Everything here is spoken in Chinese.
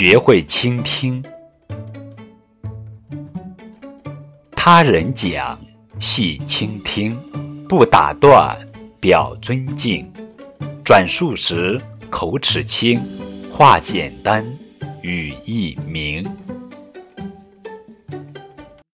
学会倾听。他人讲，细倾听，不打断，表尊敬。转述时口齿清，话简单，语意明。